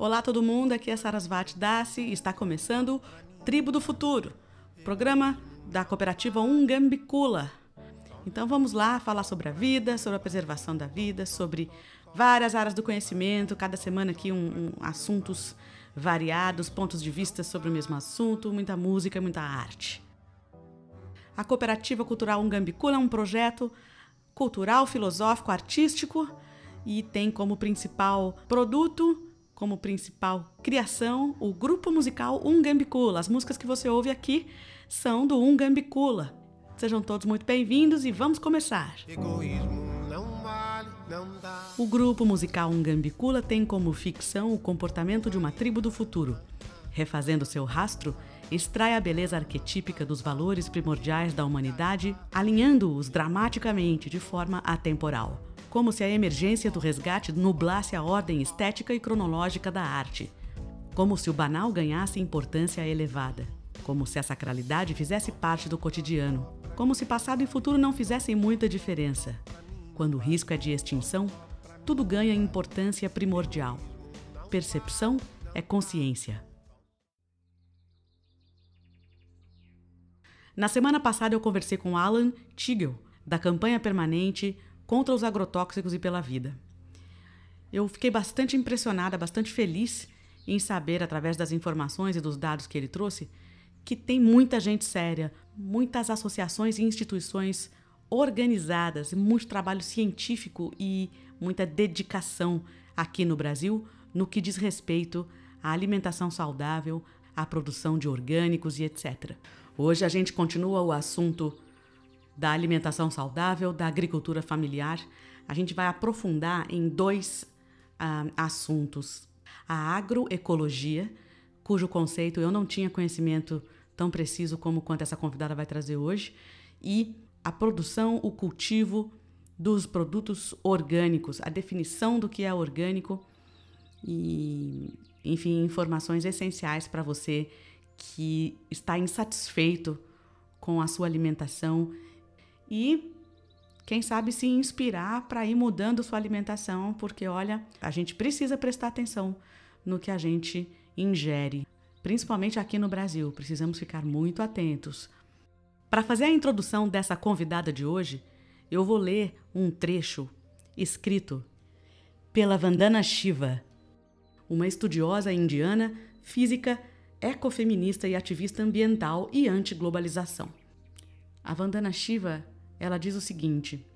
Olá todo mundo, aqui é Sarasvati Dassi e está começando Tribo do Futuro, programa da cooperativa Ungambicula. Então vamos lá falar sobre a vida, sobre a preservação da vida, sobre várias áreas do conhecimento, cada semana aqui um, um, assuntos variados, pontos de vista sobre o mesmo assunto, muita música, muita arte. A Cooperativa Cultural Ungambicula é um projeto cultural, filosófico, artístico e tem como principal produto, como principal criação, o grupo musical Ungambicula. As músicas que você ouve aqui são do Ungambicula. Sejam todos muito bem-vindos e vamos começar. O grupo musical Ungambicula tem como ficção o comportamento de uma tribo do futuro. Refazendo seu rastro, extrai a beleza arquetípica dos valores primordiais da humanidade, alinhando-os dramaticamente de forma atemporal, como se a emergência do resgate nublasse a ordem estética e cronológica da arte, como se o banal ganhasse importância elevada, como se a sacralidade fizesse parte do cotidiano, como se passado e futuro não fizessem muita diferença. Quando o risco é de extinção, tudo ganha importância primordial. Percepção é consciência. Na semana passada eu conversei com Alan Tigel, da campanha permanente contra os agrotóxicos e pela vida. Eu fiquei bastante impressionada, bastante feliz em saber, através das informações e dos dados que ele trouxe, que tem muita gente séria, muitas associações e instituições organizadas, muito trabalho científico e muita dedicação aqui no Brasil no que diz respeito à alimentação saudável, à produção de orgânicos e etc. Hoje a gente continua o assunto da alimentação saudável, da agricultura familiar. A gente vai aprofundar em dois uh, assuntos: a agroecologia, cujo conceito eu não tinha conhecimento tão preciso como quanto essa convidada vai trazer hoje, e a produção, o cultivo dos produtos orgânicos, a definição do que é orgânico e, enfim, informações essenciais para você que está insatisfeito com a sua alimentação e quem sabe se inspirar para ir mudando sua alimentação, porque olha, a gente precisa prestar atenção no que a gente ingere, principalmente aqui no Brasil. Precisamos ficar muito atentos. Para fazer a introdução dessa convidada de hoje, eu vou ler um trecho escrito pela Vandana Shiva, uma estudiosa indiana, física ecofeminista e ativista ambiental e anti-globalização. A Vandana Shiva, ela diz o seguinte: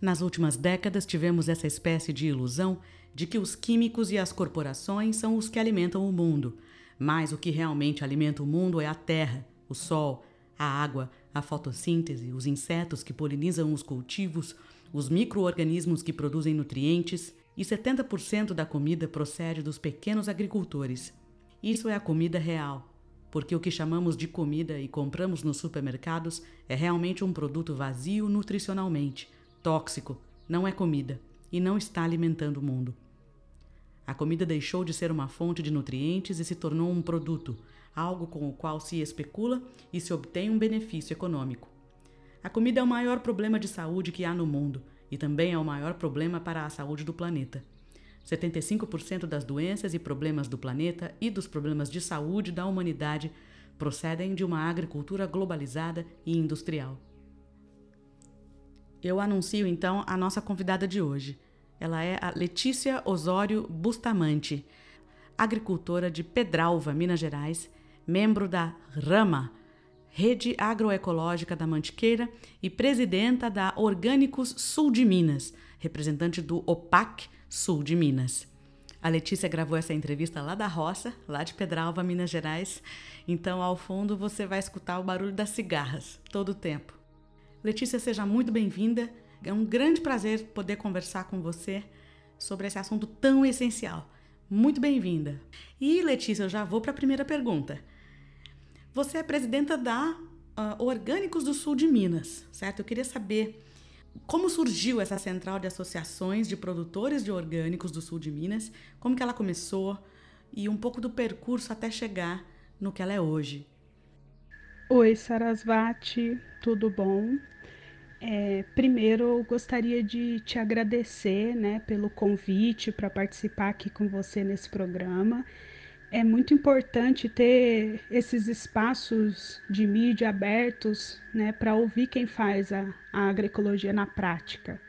Nas últimas décadas tivemos essa espécie de ilusão de que os químicos e as corporações são os que alimentam o mundo, mas o que realmente alimenta o mundo é a terra, o sol, a água, a fotossíntese, os insetos que polinizam os cultivos, os micro-organismos que produzem nutrientes, e 70% da comida procede dos pequenos agricultores. Isso é a comida real, porque o que chamamos de comida e compramos nos supermercados é realmente um produto vazio nutricionalmente, tóxico, não é comida e não está alimentando o mundo. A comida deixou de ser uma fonte de nutrientes e se tornou um produto, algo com o qual se especula e se obtém um benefício econômico. A comida é o maior problema de saúde que há no mundo e também é o maior problema para a saúde do planeta. 75% das doenças e problemas do planeta e dos problemas de saúde da humanidade procedem de uma agricultura globalizada e industrial. Eu anuncio então a nossa convidada de hoje. Ela é a Letícia Osório Bustamante, agricultora de Pedralva, Minas Gerais, membro da RAMA, Rede Agroecológica da Mantiqueira, e presidenta da Orgânicos Sul de Minas, representante do OPAC, sul de Minas. A Letícia gravou essa entrevista lá da roça, lá de Pedralva, Minas Gerais. Então, ao fundo, você vai escutar o barulho das cigarras todo o tempo. Letícia, seja muito bem-vinda. É um grande prazer poder conversar com você sobre esse assunto tão essencial. Muito bem-vinda. E, Letícia, eu já vou para a primeira pergunta. Você é presidenta da uh, Orgânicos do Sul de Minas, certo? Eu queria saber como surgiu essa central de associações de produtores de orgânicos do sul de Minas, como que ela começou e um pouco do percurso até chegar no que ela é hoje. Oi, Sarasvati, tudo bom? É, primeiro, eu gostaria de te agradecer né, pelo convite para participar aqui com você nesse programa. É muito importante ter esses espaços de mídia abertos né, para ouvir quem faz a, a agroecologia na prática.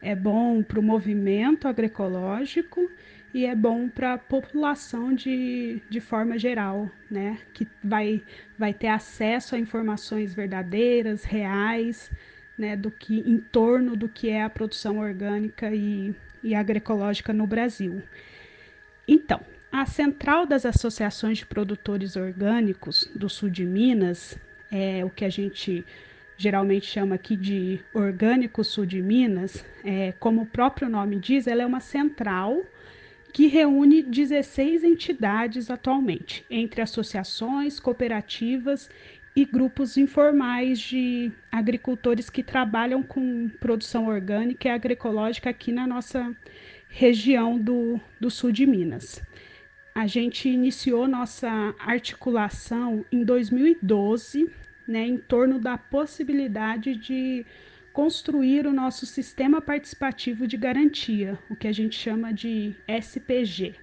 É bom para o movimento agroecológico e é bom para a população de, de forma geral, né? Que vai, vai ter acesso a informações verdadeiras, reais, né? Do que em torno do que é a produção orgânica e, e agroecológica no Brasil. Então, a Central das Associações de Produtores Orgânicos do Sul de Minas, é o que a gente geralmente chama aqui de Orgânico Sul de Minas, é, como o próprio nome diz, ela é uma central que reúne 16 entidades atualmente, entre associações, cooperativas e grupos informais de agricultores que trabalham com produção orgânica e agroecológica aqui na nossa região do, do sul de Minas. A gente iniciou nossa articulação em 2012, né, em torno da possibilidade de construir o nosso sistema participativo de garantia, o que a gente chama de SPG.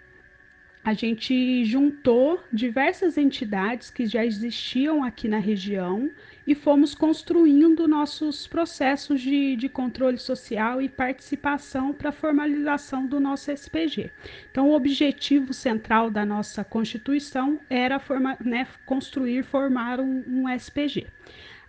A gente juntou diversas entidades que já existiam aqui na região e fomos construindo nossos processos de, de controle social e participação para a formalização do nosso SPG. Então, o objetivo central da nossa Constituição era forma, né, construir, formar um, um SPG.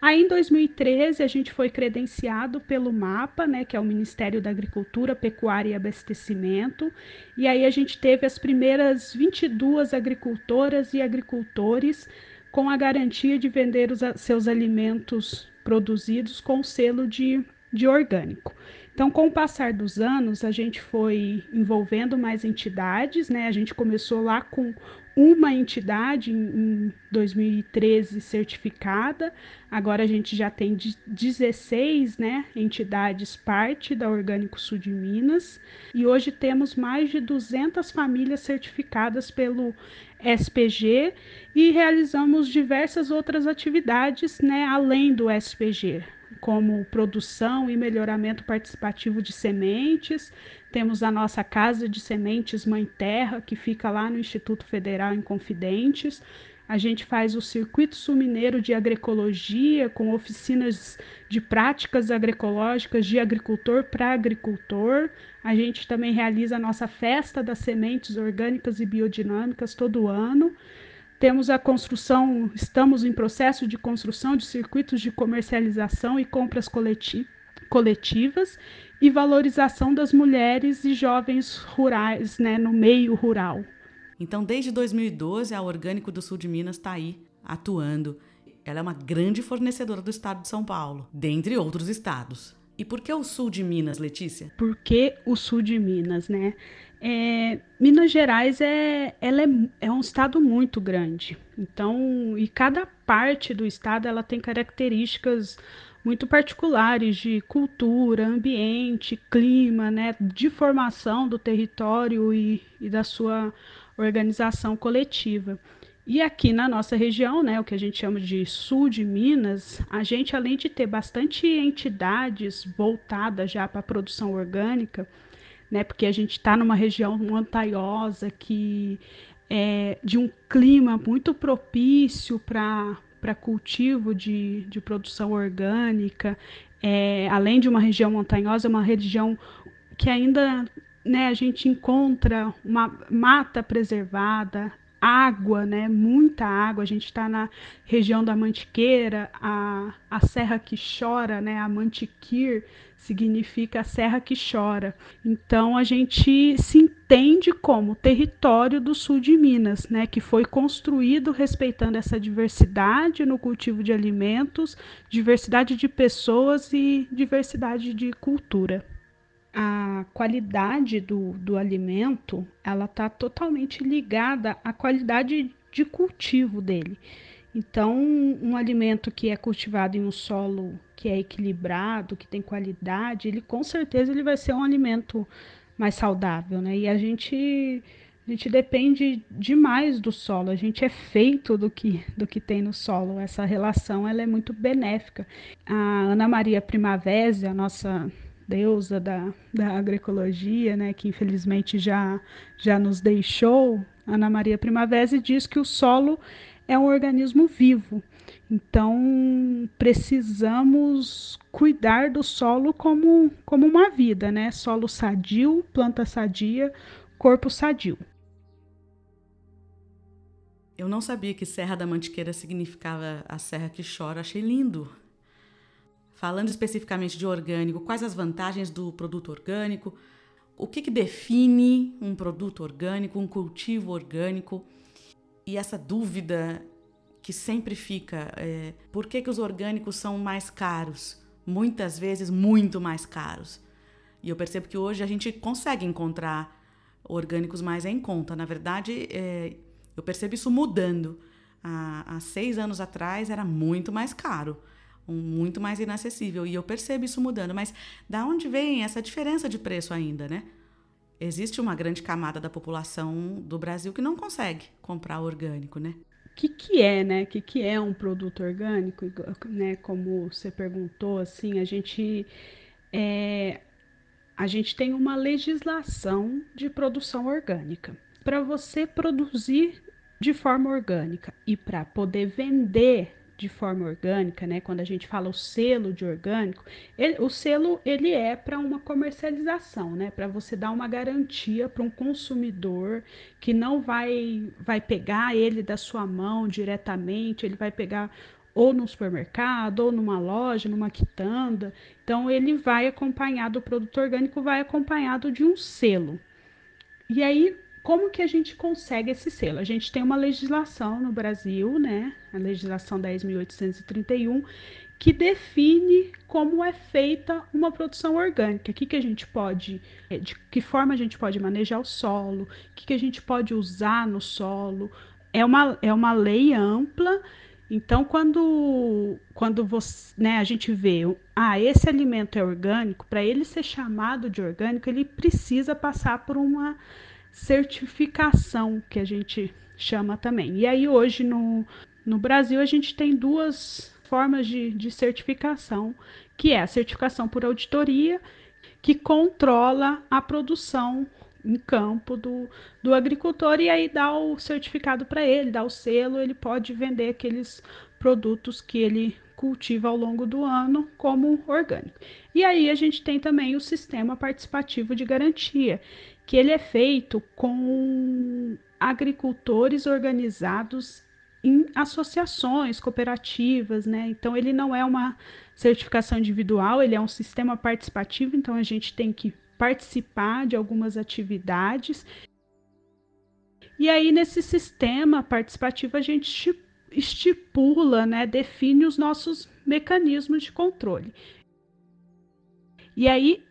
Aí em 2013 a gente foi credenciado pelo MAPA, né, que é o Ministério da Agricultura, Pecuária e Abastecimento, e aí a gente teve as primeiras 22 agricultoras e agricultores com a garantia de vender os seus alimentos produzidos com selo de, de orgânico. Então, com o passar dos anos, a gente foi envolvendo mais entidades, né? A gente começou lá com uma entidade em 2013 certificada, agora a gente já tem 16 né, entidades parte da Orgânico Sul de Minas e hoje temos mais de 200 famílias certificadas pelo SPG e realizamos diversas outras atividades né, além do SPG como produção e melhoramento participativo de sementes. Temos a nossa Casa de Sementes Mãe Terra, que fica lá no Instituto Federal em Confidentes. A gente faz o Circuito Sul Mineiro de Agroecologia, com oficinas de práticas agroecológicas de agricultor para agricultor. A gente também realiza a nossa Festa das Sementes Orgânicas e Biodinâmicas todo ano. Temos a construção, estamos em processo de construção de circuitos de comercialização e compras coleti coletivas e valorização das mulheres e jovens rurais, né, no meio rural. Então, desde 2012, a Orgânico do Sul de Minas está aí atuando. Ela é uma grande fornecedora do estado de São Paulo, dentre outros estados. E por que o sul de Minas, Letícia? Por que o sul de Minas, né? É, Minas Gerais é, ela é, é um estado muito grande. Então, e cada parte do estado ela tem características muito particulares de cultura, ambiente, clima, né, de formação do território e, e da sua organização coletiva. E aqui na nossa região, né, o que a gente chama de sul de Minas, a gente, além de ter bastante entidades voltadas já para a produção orgânica, né, porque a gente está numa região montanhosa que é de um clima muito propício para para cultivo de, de produção orgânica, é, além de uma região montanhosa, é uma região que ainda né, a gente encontra uma mata preservada, água, né? Muita água. A gente está na região da Mantiqueira, a, a serra que chora, né? A Mantiquir significa a serra que chora. Então a gente se entende como território do sul de Minas, né? Que foi construído respeitando essa diversidade no cultivo de alimentos, diversidade de pessoas e diversidade de cultura a qualidade do, do alimento ela está totalmente ligada à qualidade de cultivo dele. Então, um alimento que é cultivado em um solo que é equilibrado, que tem qualidade, ele com certeza ele vai ser um alimento mais saudável, né? E a gente A gente depende demais do solo, a gente é feito do que, do que tem no solo. Essa relação ela é muito benéfica. A Ana Maria Primavera, a nossa deusa da, da agroecologia, né, que infelizmente já, já nos deixou, Ana Maria Primavera diz que o solo é um organismo vivo. Então, precisamos cuidar do solo como, como uma vida, né? Solo sadio, planta sadia, corpo sadio. Eu não sabia que Serra da Mantiqueira significava a serra que chora. Achei lindo. Falando especificamente de orgânico, quais as vantagens do produto orgânico? O que, que define um produto orgânico, um cultivo orgânico? E essa dúvida que sempre fica: é, por que, que os orgânicos são mais caros? Muitas vezes muito mais caros. E eu percebo que hoje a gente consegue encontrar orgânicos mais em conta. Na verdade, é, eu percebo isso mudando. Há, há seis anos atrás era muito mais caro, muito mais inacessível. E eu percebo isso mudando. Mas da onde vem essa diferença de preço ainda, né? Existe uma grande camada da população do Brasil que não consegue comprar orgânico, né? O que, que é, né? O que, que é um produto orgânico? Né? Como você perguntou, assim, a gente é, a gente tem uma legislação de produção orgânica. Para você produzir de forma orgânica e para poder vender de forma orgânica, né? Quando a gente fala o selo de orgânico, ele, o selo ele é para uma comercialização, né? Para você dar uma garantia para um consumidor que não vai vai pegar ele da sua mão diretamente, ele vai pegar ou no supermercado, ou numa loja, numa quitanda. Então ele vai acompanhado, o produto orgânico vai acompanhado de um selo. E aí como que a gente consegue esse selo? A gente tem uma legislação no Brasil, né? A legislação 10.831, que define como é feita uma produção orgânica. Que, que a gente pode, é, de que forma a gente pode manejar o solo, o que, que a gente pode usar no solo. É uma, é uma lei ampla. Então, quando, quando você, né, a gente vê, ah, esse alimento é orgânico, para ele ser chamado de orgânico, ele precisa passar por uma certificação, que a gente chama também. E aí, hoje no, no Brasil, a gente tem duas formas de, de certificação, que é a certificação por auditoria, que controla a produção em campo do, do agricultor e aí dá o certificado para ele, dá o selo, ele pode vender aqueles produtos que ele cultiva ao longo do ano como orgânico. E aí a gente tem também o sistema participativo de garantia, que ele é feito com agricultores organizados em associações, cooperativas, né? Então ele não é uma certificação individual, ele é um sistema participativo, então a gente tem que participar de algumas atividades. E aí nesse sistema participativo a gente estipula, né, define os nossos mecanismos de controle. E aí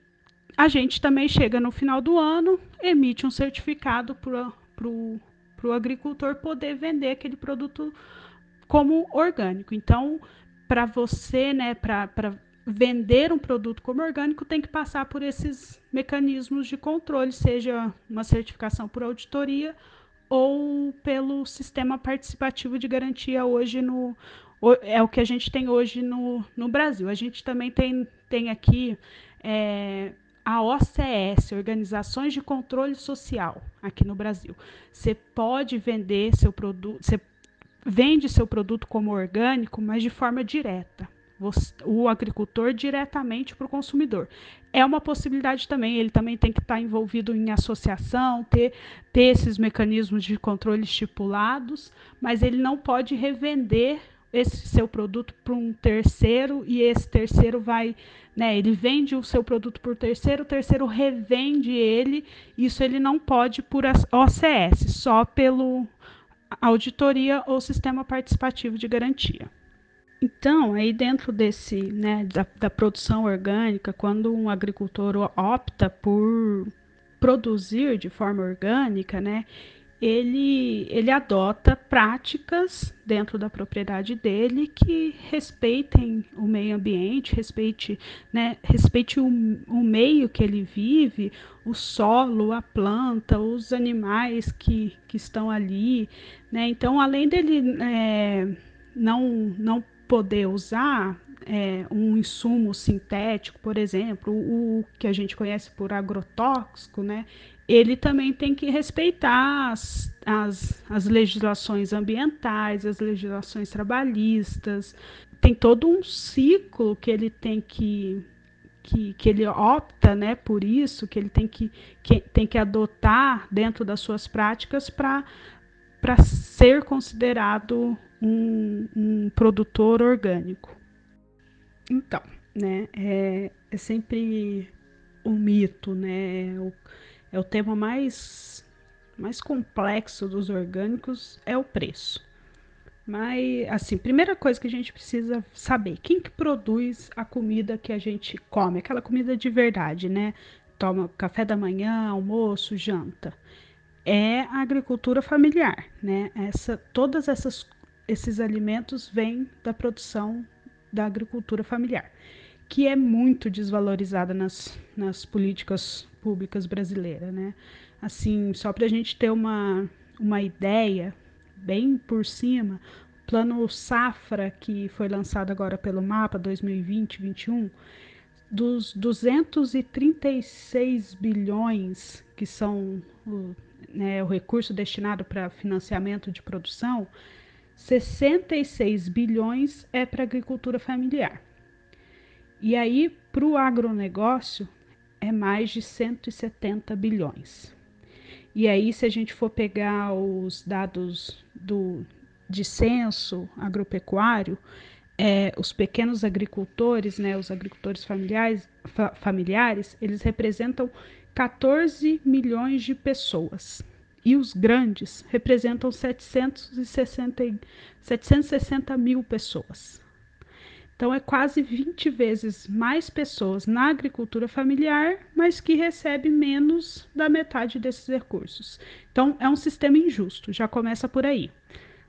a gente também chega no final do ano, emite um certificado para o agricultor poder vender aquele produto como orgânico. Então, para você, né, para vender um produto como orgânico, tem que passar por esses mecanismos de controle, seja uma certificação por auditoria ou pelo sistema participativo de garantia hoje no é o que a gente tem hoje no, no Brasil. A gente também tem, tem aqui é, a OCS, Organizações de Controle Social, aqui no Brasil. Você pode vender seu produto, você vende seu produto como orgânico, mas de forma direta. O agricultor diretamente para o consumidor. É uma possibilidade também, ele também tem que estar envolvido em associação, ter, ter esses mecanismos de controle estipulados, mas ele não pode revender esse seu produto para um terceiro e esse terceiro vai, né, ele vende o seu produto por terceiro, o terceiro revende ele, isso ele não pode por OCS, só pelo auditoria ou sistema participativo de garantia. Então, aí dentro desse, né, da, da produção orgânica, quando um agricultor opta por produzir de forma orgânica, né, ele, ele adota práticas dentro da propriedade dele que respeitem o meio ambiente, respeite, né, respeite o, o meio que ele vive, o solo, a planta, os animais que, que estão ali. Né? Então, além dele é, não, não poder usar é, um insumo sintético, por exemplo, o, o, que a gente conhece por agrotóxico, né? Ele também tem que respeitar as, as, as legislações ambientais, as legislações trabalhistas. Tem todo um ciclo que ele tem que que, que, ele opta né, por isso, que ele tem que, que, tem que adotar dentro das suas práticas para ser considerado um, um, produtor orgânico. Então, né, é, é sempre um mito, né? O, é o tema mais, mais complexo dos orgânicos é o preço. Mas, assim, primeira coisa que a gente precisa saber, quem que produz a comida que a gente come, aquela comida de verdade, né? Toma café da manhã, almoço, janta. É a agricultura familiar, né? Essa, todas essas esses alimentos vêm da produção da agricultura familiar, que é muito desvalorizada nas, nas políticas públicas brasileiras, né? Assim, só para a gente ter uma, uma ideia bem por cima, o plano Safra, que foi lançado agora pelo MAPA 2020-21, dos 236 bilhões que são o, né, o recurso destinado para financiamento de produção, 66 bilhões é para agricultura familiar. E aí, para o agronegócio, é mais de 170 bilhões. E aí, se a gente for pegar os dados do, de censo agropecuário, é, os pequenos agricultores, né, os agricultores familiares, fa familiares, eles representam 14 milhões de pessoas. E os grandes representam 760, 760 mil pessoas. Então, é quase 20 vezes mais pessoas na agricultura familiar, mas que recebe menos da metade desses recursos. Então, é um sistema injusto, já começa por aí.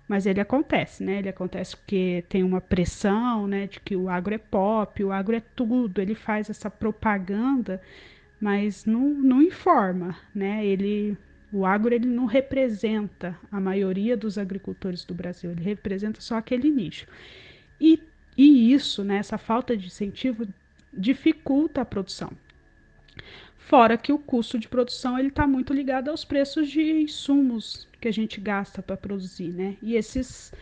Mas ele acontece, né? Ele acontece porque tem uma pressão, né, de que o agro é pop, o agro é tudo. Ele faz essa propaganda, mas não, não informa, né? Ele o agro ele não representa a maioria dos agricultores do Brasil, ele representa só aquele nicho. E e isso, né, essa falta de incentivo, dificulta a produção. Fora que o custo de produção ele está muito ligado aos preços de insumos que a gente gasta para produzir, né? E esses,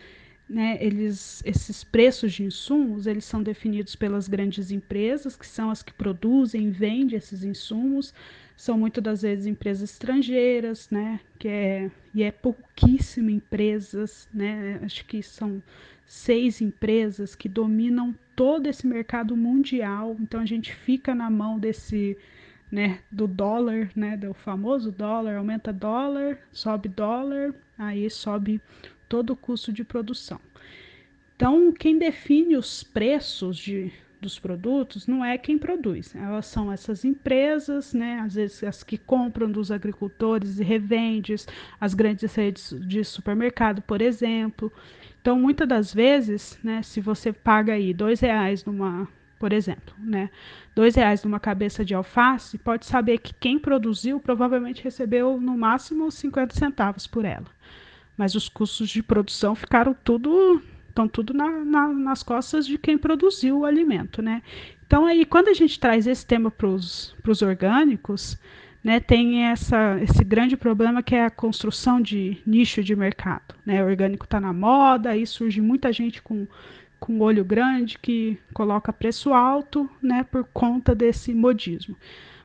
né, eles, esses preços de insumos eles são definidos pelas grandes empresas, que são as que produzem e vendem esses insumos. São muitas das vezes empresas estrangeiras, né? Que é, e é pouquíssima empresas, né? Acho que são seis empresas que dominam todo esse mercado mundial. Então a gente fica na mão desse, né, do dólar, né, do famoso dólar, aumenta dólar, sobe dólar, aí sobe todo o custo de produção. Então, quem define os preços de, dos produtos não é quem produz, elas são essas empresas, né, às vezes as que compram dos agricultores e revendes, as grandes redes de supermercado, por exemplo. Então, muitas das vezes, né, se você paga aí dois reais numa, por exemplo, né, dois reais numa cabeça de alface, pode saber que quem produziu provavelmente recebeu no máximo 50 centavos por ela. Mas os custos de produção ficaram tudo, estão tudo na, na, nas costas de quem produziu o alimento, né? Então aí, quando a gente traz esse tema para os orgânicos, né, tem essa, esse grande problema que é a construção de nicho de mercado. Né? O orgânico está na moda, aí surge muita gente com, com olho grande que coloca preço alto né, por conta desse modismo.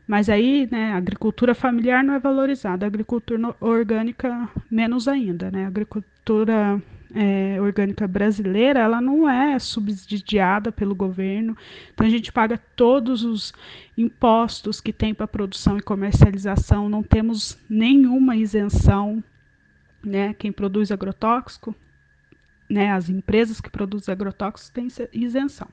Mas aí né, a agricultura familiar não é valorizada, a agricultura orgânica menos ainda. Né? A agricultura é, orgânica brasileira, ela não é subsidiada pelo governo. Então a gente paga todos os impostos que tem para produção e comercialização, não temos nenhuma isenção, né? Quem produz agrotóxico, né? As empresas que produzem agrotóxicos têm isenção.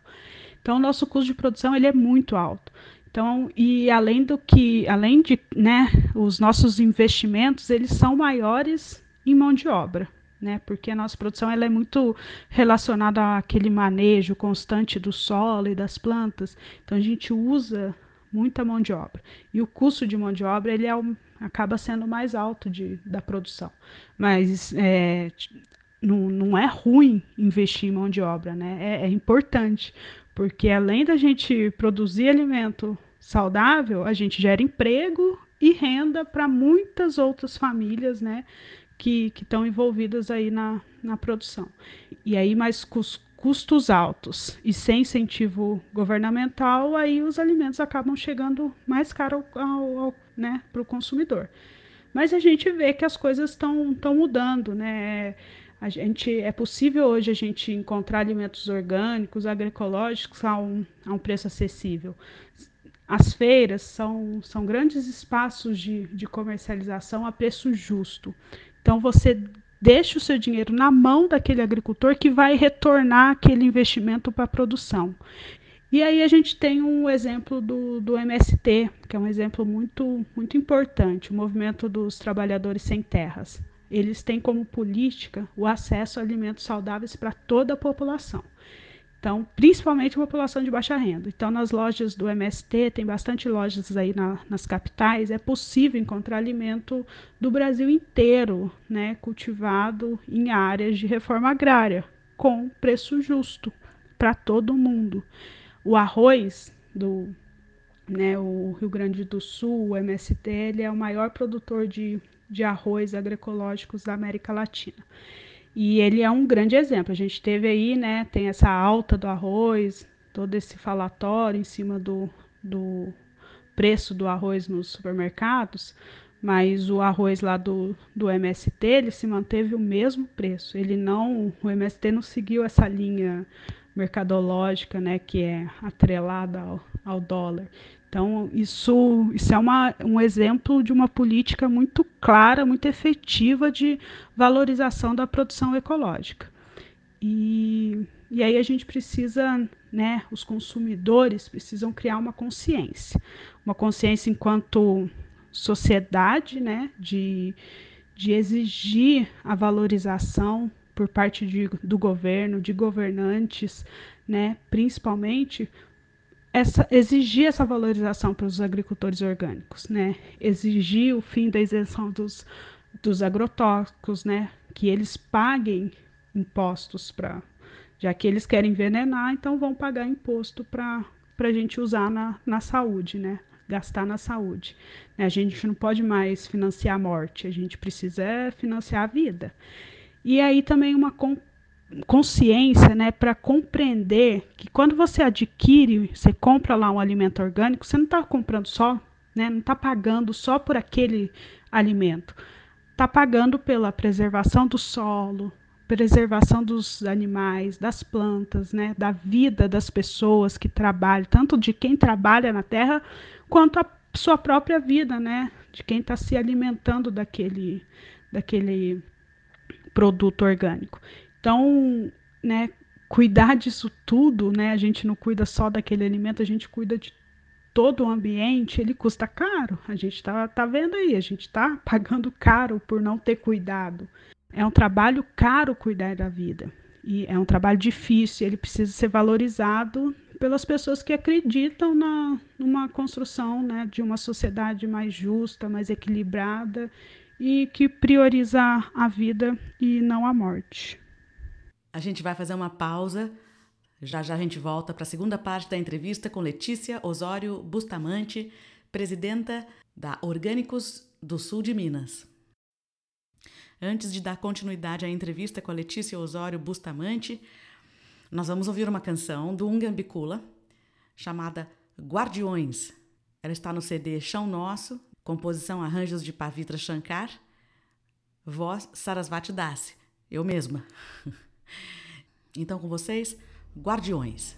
Então o nosso custo de produção ele é muito alto. Então, e além do que, além de, né, os nossos investimentos, eles são maiores em mão de obra. Né, porque a nossa produção ela é muito relacionada àquele manejo constante do solo e das plantas. Então a gente usa muita mão de obra. E o custo de mão de obra ele é acaba sendo mais alto de, da produção. Mas é, não, não é ruim investir em mão de obra, né? É, é importante, porque além da gente produzir alimento saudável, a gente gera emprego e renda para muitas outras famílias, né, que estão envolvidas aí na, na produção. E aí, mais cus, custos altos e sem incentivo governamental, aí os alimentos acabam chegando mais caro né, para o consumidor. Mas a gente vê que as coisas estão mudando, né? A gente, é possível hoje a gente encontrar alimentos orgânicos, agroecológicos a um, a um preço acessível. As feiras são, são grandes espaços de, de comercialização a preço justo. Então, você deixa o seu dinheiro na mão daquele agricultor que vai retornar aquele investimento para a produção. E aí a gente tem um exemplo do, do MST, que é um exemplo muito, muito importante, o Movimento dos Trabalhadores Sem Terras eles têm como política o acesso a alimentos saudáveis para toda a população. Então, principalmente a população de baixa renda. Então, nas lojas do MST, tem bastante lojas aí na, nas capitais, é possível encontrar alimento do Brasil inteiro, né, cultivado em áreas de reforma agrária, com preço justo para todo mundo. O arroz do né, o Rio Grande do Sul, o MST, ele é o maior produtor de de arroz agroecológicos da América Latina. E ele é um grande exemplo. A gente teve aí, né, tem essa alta do arroz, todo esse falatório em cima do, do preço do arroz nos supermercados, mas o arroz lá do, do MST, ele se manteve o mesmo preço. Ele não, o MST não seguiu essa linha mercadológica, né, que é atrelada ao, ao dólar. Então, isso, isso é uma, um exemplo de uma política muito clara, muito efetiva de valorização da produção ecológica. E, e aí a gente precisa, né, os consumidores precisam criar uma consciência, uma consciência enquanto sociedade, né, de, de exigir a valorização por parte de, do governo, de governantes, né, principalmente essa, exigir essa valorização para os agricultores orgânicos, né? Exigir o fim da isenção dos, dos agrotóxicos, né? Que eles paguem impostos para, já que eles querem envenenar, então vão pagar imposto para a gente usar na, na saúde, né? Gastar na saúde. Né? A gente não pode mais financiar a morte, a gente precisa financiar a vida. E aí também uma consciência, né, para compreender que quando você adquire, você compra lá um alimento orgânico, você não está comprando só, né, não está pagando só por aquele alimento, está pagando pela preservação do solo, preservação dos animais, das plantas, né, da vida das pessoas que trabalham, tanto de quem trabalha na terra quanto a sua própria vida, né, de quem está se alimentando daquele, daquele produto orgânico. Então, né, cuidar disso tudo, né, a gente não cuida só daquele alimento, a gente cuida de todo o ambiente, ele custa caro. A gente está tá vendo aí, a gente está pagando caro por não ter cuidado. É um trabalho caro cuidar da vida. E é um trabalho difícil, ele precisa ser valorizado pelas pessoas que acreditam na, numa construção né, de uma sociedade mais justa, mais equilibrada e que prioriza a vida e não a morte. A gente vai fazer uma pausa. Já já a gente volta para a segunda parte da entrevista com Letícia Osório Bustamante, presidenta da Orgânicos do Sul de Minas. Antes de dar continuidade à entrevista com a Letícia Osório Bustamante, nós vamos ouvir uma canção do Ungambicula chamada Guardiões. Ela está no CD Chão Nosso, composição arranjos de Pavitra Shankar, voz Sarasvati Dasi, eu mesma. Então, com vocês, Guardiões.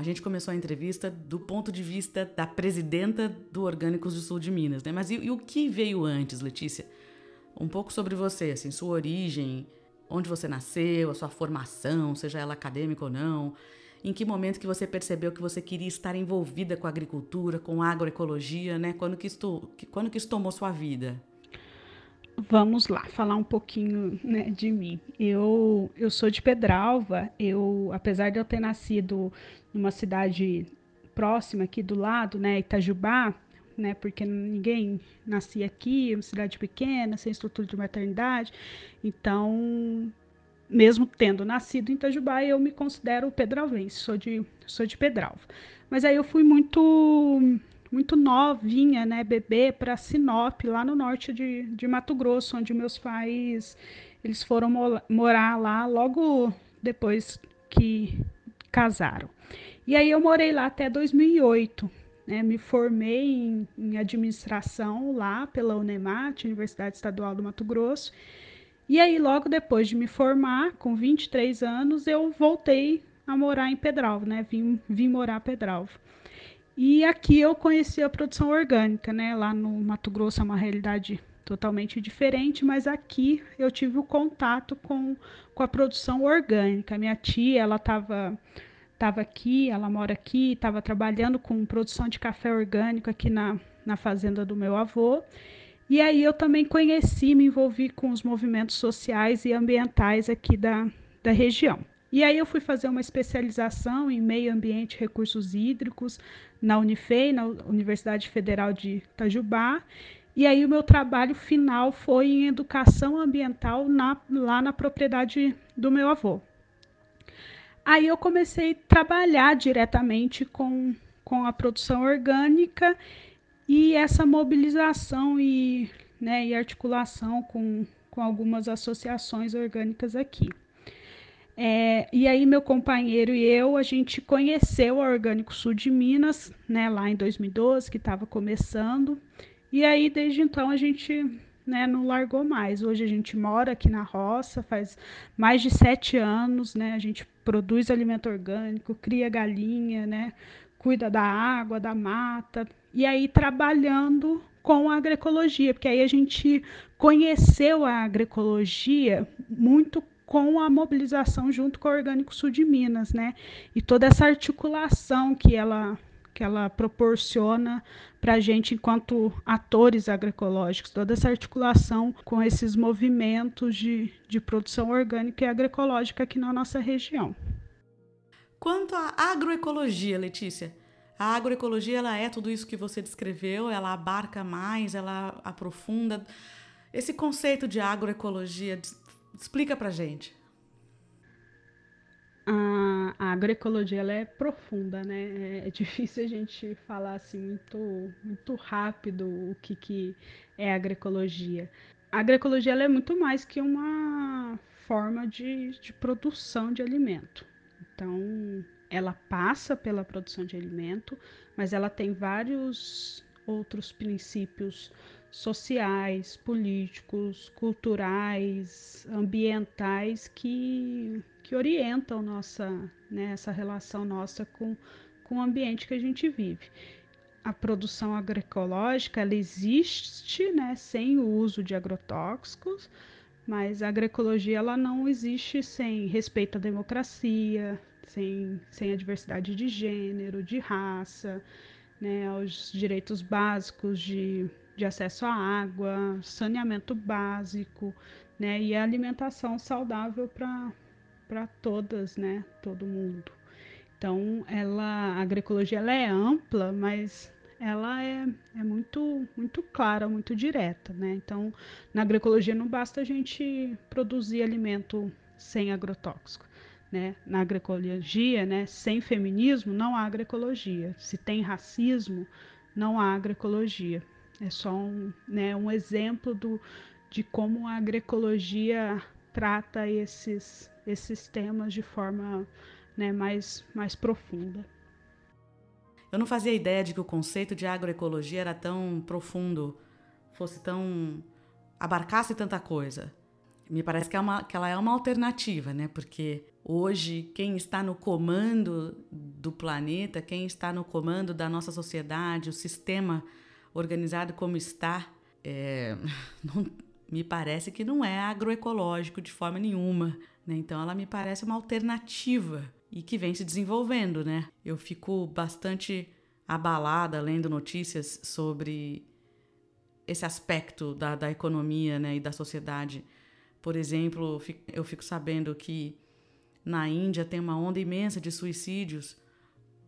A gente começou a entrevista do ponto de vista da presidenta do Orgânicos do Sul de Minas, né? Mas e, e o que veio antes, Letícia? Um pouco sobre você, assim, sua origem, onde você nasceu, a sua formação, seja ela acadêmica ou não. Em que momento que você percebeu que você queria estar envolvida com a agricultura, com a agroecologia, né? Quando que isso, quando que isso tomou sua vida? Vamos lá, falar um pouquinho né, de mim. Eu, eu sou de Pedralva. Eu, apesar de eu ter nascido numa cidade próxima aqui do lado, né, Itajubá, né, porque ninguém nascia aqui, é uma cidade pequena, sem estrutura de maternidade. Então, mesmo tendo nascido em Itajubá, eu me considero pedralvense, sou de, sou de Pedralva. Mas aí eu fui muito muito novinha, né, bebê, para Sinop, lá no norte de, de Mato Grosso, onde meus pais eles foram mo morar lá logo depois que casaram. E aí eu morei lá até 2008. Né, me formei em, em administração lá pela Unemat, Universidade Estadual do Mato Grosso, e aí, logo depois de me formar, com 23 anos, eu voltei a morar em Pedralva, né? Vim, vim morar em Pedralva. E aqui eu conheci a produção orgânica, né? Lá no Mato Grosso é uma realidade totalmente diferente, mas aqui eu tive o contato com, com a produção orgânica. Minha tia, ela estava tava aqui, ela mora aqui, estava trabalhando com produção de café orgânico aqui na, na fazenda do meu avô. E aí eu também conheci, me envolvi com os movimentos sociais e ambientais aqui da, da região. E aí eu fui fazer uma especialização em meio ambiente e recursos hídricos na Unifei, na Universidade Federal de Itajubá. E aí o meu trabalho final foi em educação ambiental na, lá na propriedade do meu avô. Aí eu comecei a trabalhar diretamente com, com a produção orgânica e essa mobilização e, né, e articulação com, com algumas associações orgânicas aqui. É, e aí meu companheiro e eu, a gente conheceu a Orgânico Sul de Minas, né, lá em 2012, que estava começando. E aí, desde então, a gente né, não largou mais. Hoje a gente mora aqui na roça, faz mais de sete anos, né? A gente produz alimento orgânico, cria galinha, né? Cuida da água, da mata, e aí trabalhando com a agroecologia, porque aí a gente conheceu a agroecologia muito com a mobilização junto com o Orgânico Sul de Minas, né? E toda essa articulação que ela que ela proporciona para a gente enquanto atores agroecológicos, toda essa articulação com esses movimentos de, de produção orgânica e agroecológica aqui na nossa região. Quanto à agroecologia, Letícia, a agroecologia ela é tudo isso que você descreveu, ela abarca mais, ela aprofunda. Esse conceito de agroecologia, explica pra gente. A, a agroecologia ela é profunda, né? É, é difícil a gente falar assim muito, muito rápido o que, que é agroecologia. A agroecologia ela é muito mais que uma forma de, de produção de alimento. Então, ela passa pela produção de alimento, mas ela tem vários outros princípios sociais, políticos, culturais, ambientais que, que orientam nossa, né, essa relação nossa com, com o ambiente que a gente vive. A produção agroecológica ela existe né, sem o uso de agrotóxicos, mas a agroecologia ela não existe sem respeito à democracia, sem, sem a diversidade de gênero, de raça, né, aos direitos básicos de, de acesso à água, saneamento básico, né, e alimentação saudável para todas, né, todo mundo. Então, ela, a agroecologia ela é ampla, mas ela é, é muito, muito clara, muito direta, né? Então, na agroecologia não basta a gente produzir alimento sem agrotóxico né, na agroecologia, né, sem feminismo não há agroecologia. Se tem racismo, não há agroecologia. É só um, né, um exemplo do, de como a agroecologia trata esses, esses temas de forma né, mais, mais profunda. Eu não fazia ideia de que o conceito de agroecologia era tão profundo, fosse tão. abarcasse tanta coisa. Me parece que, é uma, que ela é uma alternativa, né? Porque Hoje, quem está no comando do planeta, quem está no comando da nossa sociedade, o sistema organizado como está, é, não, me parece que não é agroecológico de forma nenhuma. Né? Então, ela me parece uma alternativa e que vem se desenvolvendo. Né? Eu fico bastante abalada lendo notícias sobre esse aspecto da, da economia né, e da sociedade. Por exemplo, eu fico sabendo que na Índia tem uma onda imensa de suicídios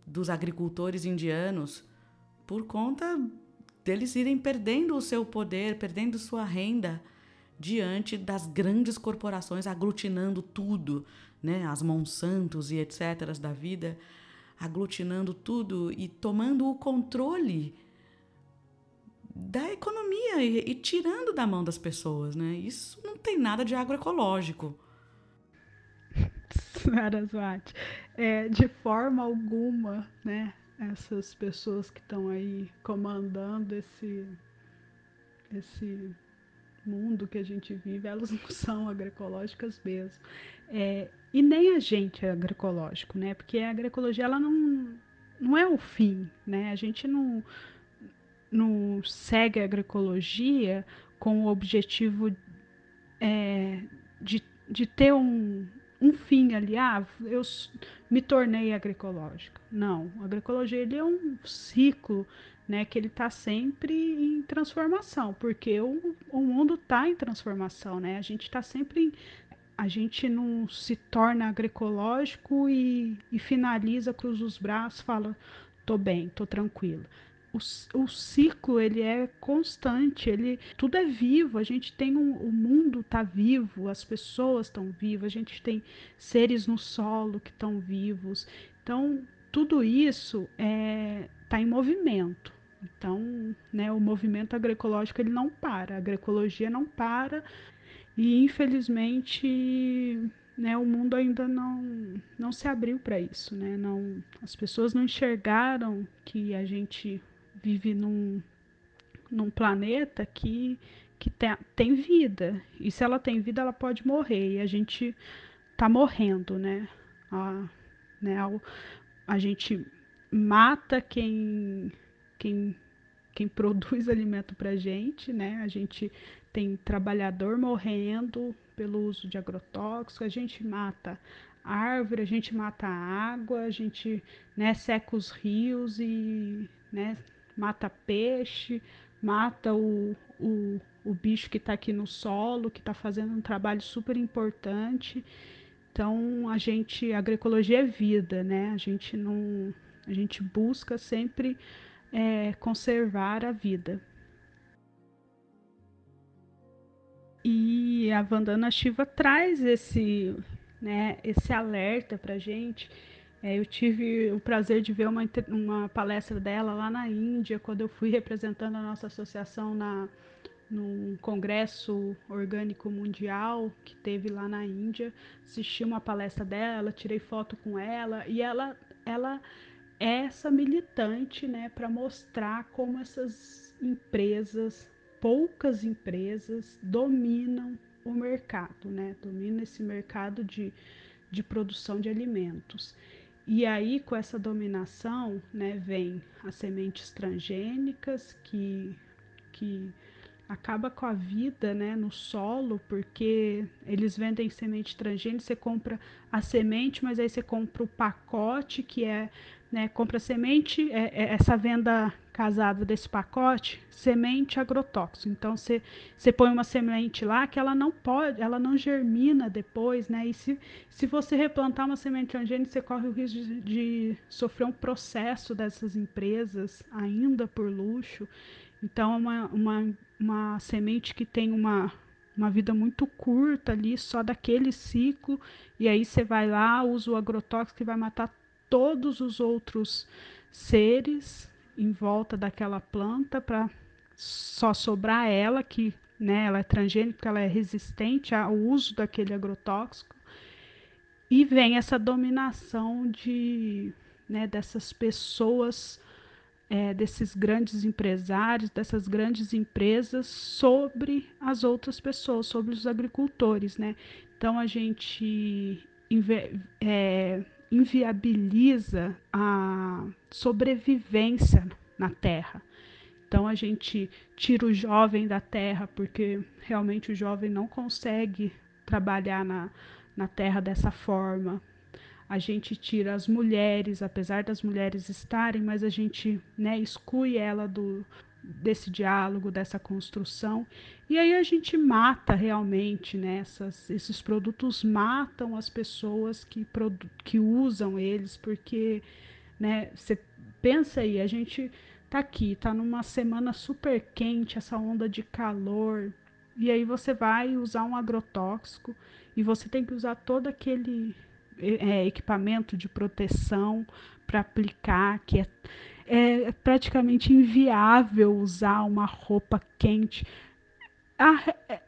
dos agricultores indianos por conta deles irem perdendo o seu poder, perdendo sua renda diante das grandes corporações aglutinando tudo, né, as Monsantos e etc da vida, aglutinando tudo e tomando o controle da economia e, e, tirando da mão das pessoas, né? Isso não tem nada de agroecológico. Saraswati, é, de forma alguma, né? Essas pessoas que estão aí comandando esse esse mundo que a gente vive, elas não são agroecológicas mesmo. É, e nem a gente é agroecológico, né? Porque a agroecologia ela não, não é o fim, né? A gente não não segue a agroecologia com o objetivo é, de, de ter um, um fim ali, ah, eu me tornei agroecológica. Não, a agroecologia ele é um ciclo né, que ele está sempre em transformação, porque o, o mundo está em transformação, né? A gente está sempre em, a gente não se torna agroecológico e, e finaliza, cruza os braços, fala, tô bem, tô tranquilo o, o ciclo ele é constante, ele tudo é vivo. A gente tem um, o mundo está vivo, as pessoas estão vivas, a gente tem seres no solo que estão vivos. Então tudo isso está é, tá em movimento. Então, né, o movimento agroecológico ele não para, a agroecologia não para e infelizmente né, o mundo ainda não, não se abriu para isso, né? Não, as pessoas não enxergaram que a gente vive num, num planeta que, que tem, tem vida. E se ela tem vida, ela pode morrer. E a gente tá morrendo, né? A, né, a, a gente mata quem, quem, quem produz alimento pra gente, né? A gente tem trabalhador morrendo pelo uso de agrotóxicos, a gente mata árvore, a gente mata água, a gente né, seca os rios e né, mata peixe, mata o, o, o bicho que está aqui no solo, que está fazendo um trabalho super importante. Então, a gente, a agroecologia é vida, né? A gente não, a gente busca sempre é, conservar a vida. E a Vandana Shiva traz esse, né, esse alerta para gente é, eu tive o prazer de ver uma, uma palestra dela lá na Índia, quando eu fui representando a nossa associação na, num congresso orgânico mundial que teve lá na Índia. Assisti uma palestra dela, tirei foto com ela e ela, ela é essa militante né, para mostrar como essas empresas, poucas empresas, dominam o mercado, né? dominam esse mercado de, de produção de alimentos. E aí, com essa dominação, né, vem as sementes transgênicas que, que acaba com a vida né, no solo, porque eles vendem semente transgênica, você compra a semente, mas aí você compra o pacote, que é, né, compra semente, é, é essa venda casada desse pacote, semente agrotóxico. Então você, você põe uma semente lá que ela não pode, ela não germina depois, né? E se, se você replantar uma semente transgênica, você corre o risco de, de sofrer um processo dessas empresas, ainda por luxo. Então é uma, uma, uma semente que tem uma, uma vida muito curta ali, só daquele ciclo, e aí você vai lá, usa o agrotóxico que vai matar todos os outros seres em volta daquela planta para só sobrar ela, que né, ela é transgênica, ela é resistente ao uso daquele agrotóxico. E vem essa dominação de, né, dessas pessoas, é, desses grandes empresários, dessas grandes empresas sobre as outras pessoas, sobre os agricultores. Né? Então a gente é, inviabiliza a sobrevivência na Terra. Então a gente tira o jovem da terra, porque realmente o jovem não consegue trabalhar na, na terra dessa forma. A gente tira as mulheres, apesar das mulheres estarem, mas a gente né, exclui ela do, desse diálogo, dessa construção. E aí a gente mata realmente, né? Essas, esses produtos matam as pessoas que, que usam eles, porque né, você pensa aí, a gente tá aqui, tá numa semana super quente, essa onda de calor, e aí você vai usar um agrotóxico e você tem que usar todo aquele é, equipamento de proteção para aplicar, que é, é praticamente inviável usar uma roupa quente. É,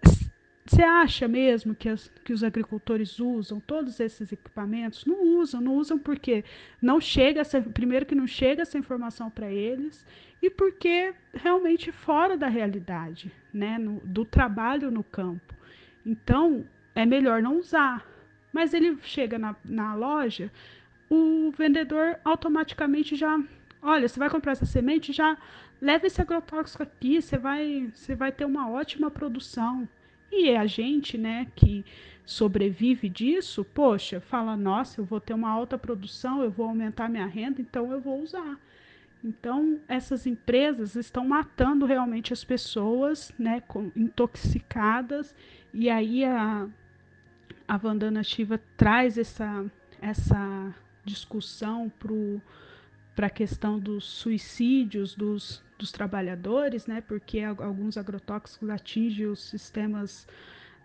você acha mesmo que, as, que os agricultores usam todos esses equipamentos? Não usam, não usam porque não chega essa, primeiro que não chega essa informação para eles e porque realmente fora da realidade, né, no, do trabalho no campo. Então é melhor não usar. Mas ele chega na, na loja, o vendedor automaticamente já, olha, você vai comprar essa semente, já leva esse agrotóxico aqui, você vai, você vai ter uma ótima produção. E é a gente, né, que sobrevive disso, poxa, fala, nossa, eu vou ter uma alta produção, eu vou aumentar minha renda, então eu vou usar. Então, essas empresas estão matando realmente as pessoas, né, com, intoxicadas, e aí a, a Vandana Shiva traz essa, essa discussão para a questão dos suicídios dos, dos trabalhadores, né? Porque alguns agrotóxicos atingem os sistemas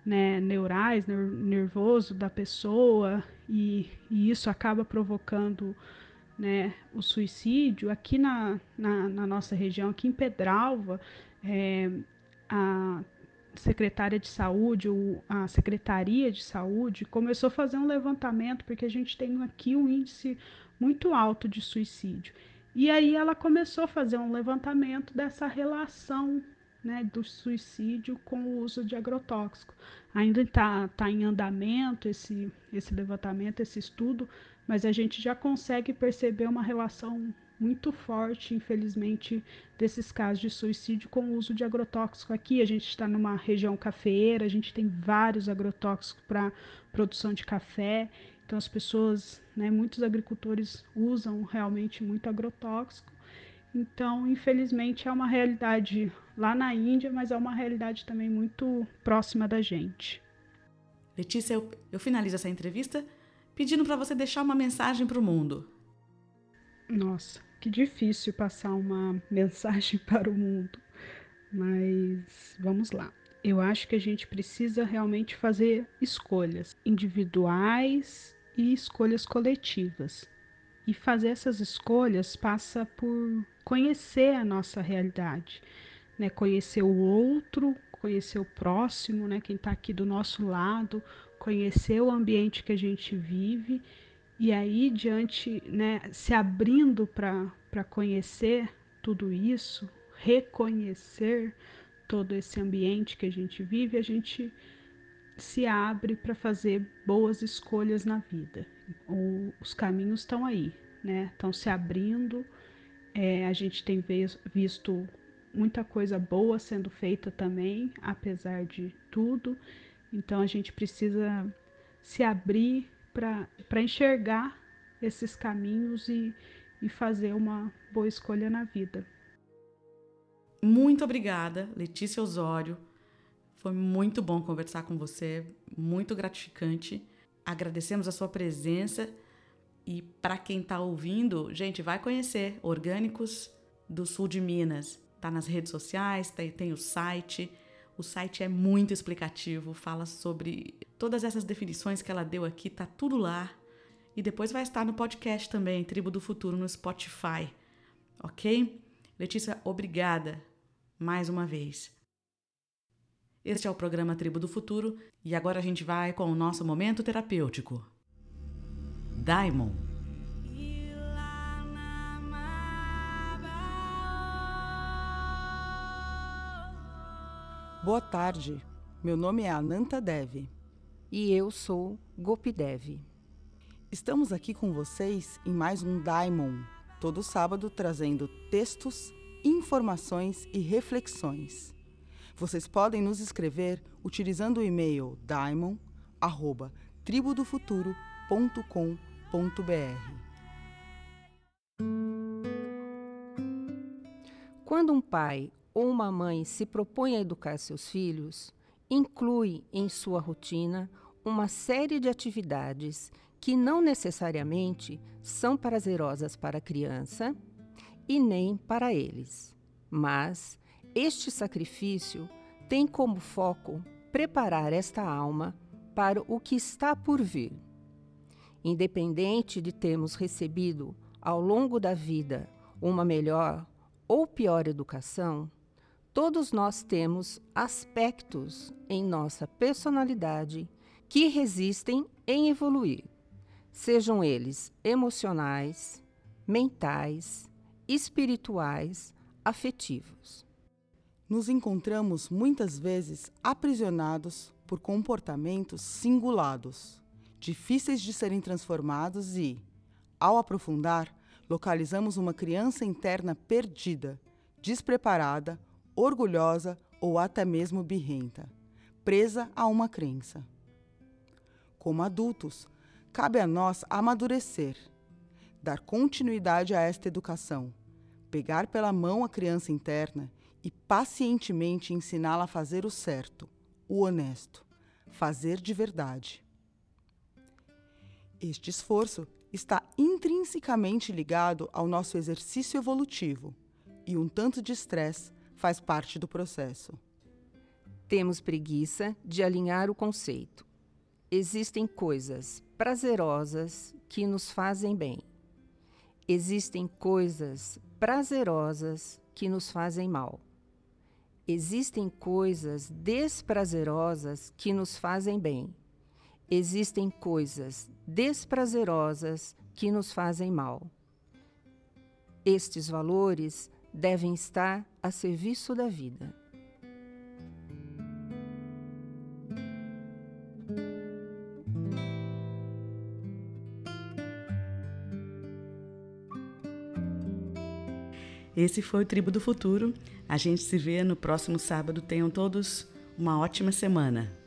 né, neurais, nervoso da pessoa e, e, isso acaba provocando né, o suicídio. Aqui na, na, na nossa região, aqui em Pedralva, é, a secretária de saúde, a secretaria de saúde, começou a fazer um levantamento, porque a gente tem aqui um índice muito alto de suicídio. E aí ela começou a fazer um levantamento dessa relação né, do suicídio com o uso de agrotóxico. Ainda está tá em andamento esse, esse levantamento, esse estudo, mas a gente já consegue perceber uma relação muito forte, infelizmente, desses casos de suicídio com o uso de agrotóxico. Aqui a gente está numa região cafeeira, a gente tem vários agrotóxicos para produção de café, então as pessoas, né, muitos agricultores usam realmente muito agrotóxico. Então, infelizmente, é uma realidade lá na Índia, mas é uma realidade também muito próxima da gente. Letícia, eu, eu finalizo essa entrevista pedindo para você deixar uma mensagem para o mundo. Nossa, que difícil passar uma mensagem para o mundo. Mas vamos lá eu acho que a gente precisa realmente fazer escolhas individuais e escolhas coletivas. E fazer essas escolhas passa por conhecer a nossa realidade, né? Conhecer o outro, conhecer o próximo, né? Quem está aqui do nosso lado, conhecer o ambiente que a gente vive e aí diante, né? Se abrindo para conhecer tudo isso, reconhecer todo esse ambiente que a gente vive, a gente se abre para fazer boas escolhas na vida. O, os caminhos estão aí, né? Estão se abrindo. É, a gente tem visto muita coisa boa sendo feita também, apesar de tudo. Então a gente precisa se abrir para enxergar esses caminhos e, e fazer uma boa escolha na vida. Muito obrigada, Letícia Osório foi muito bom conversar com você, muito gratificante. Agradecemos a sua presença e para quem está ouvindo, gente, vai conhecer Orgânicos do Sul de Minas. Tá nas redes sociais, tem, tem o site. O site é muito explicativo, fala sobre todas essas definições que ela deu aqui, tá tudo lá. E depois vai estar no podcast também, Tribo do Futuro, no Spotify. Ok? Letícia, obrigada mais uma vez. Este é o programa Tribo do Futuro e agora a gente vai com o nosso momento terapêutico. Daimon. Boa tarde, meu nome é Ananta Dev. E eu sou Gopi Dev. Estamos aqui com vocês em mais um Daimon, todo sábado trazendo textos, informações e reflexões. Vocês podem nos escrever utilizando o e-mail daimon@tribudofuturo.com.br. Quando um pai ou uma mãe se propõe a educar seus filhos, inclui em sua rotina uma série de atividades que não necessariamente são prazerosas para a criança e nem para eles. Mas este sacrifício tem como foco preparar esta alma para o que está por vir. Independente de termos recebido ao longo da vida uma melhor ou pior educação, todos nós temos aspectos em nossa personalidade que resistem em evoluir sejam eles emocionais, mentais, espirituais, afetivos. Nos encontramos muitas vezes aprisionados por comportamentos singulados, difíceis de serem transformados e, ao aprofundar, localizamos uma criança interna perdida, despreparada, orgulhosa ou até mesmo birrenta, presa a uma crença. Como adultos, Cabe a nós amadurecer, dar continuidade a esta educação, pegar pela mão a criança interna e pacientemente ensiná-la a fazer o certo, o honesto, fazer de verdade. Este esforço está intrinsecamente ligado ao nosso exercício evolutivo e um tanto de estresse faz parte do processo. Temos preguiça de alinhar o conceito Existem coisas prazerosas que nos fazem bem. Existem coisas prazerosas que nos fazem mal. Existem coisas desprazerosas que nos fazem bem. Existem coisas desprazerosas que nos fazem mal. Estes valores devem estar a serviço da vida. Esse foi o Tribo do Futuro. A gente se vê no próximo sábado. Tenham todos uma ótima semana.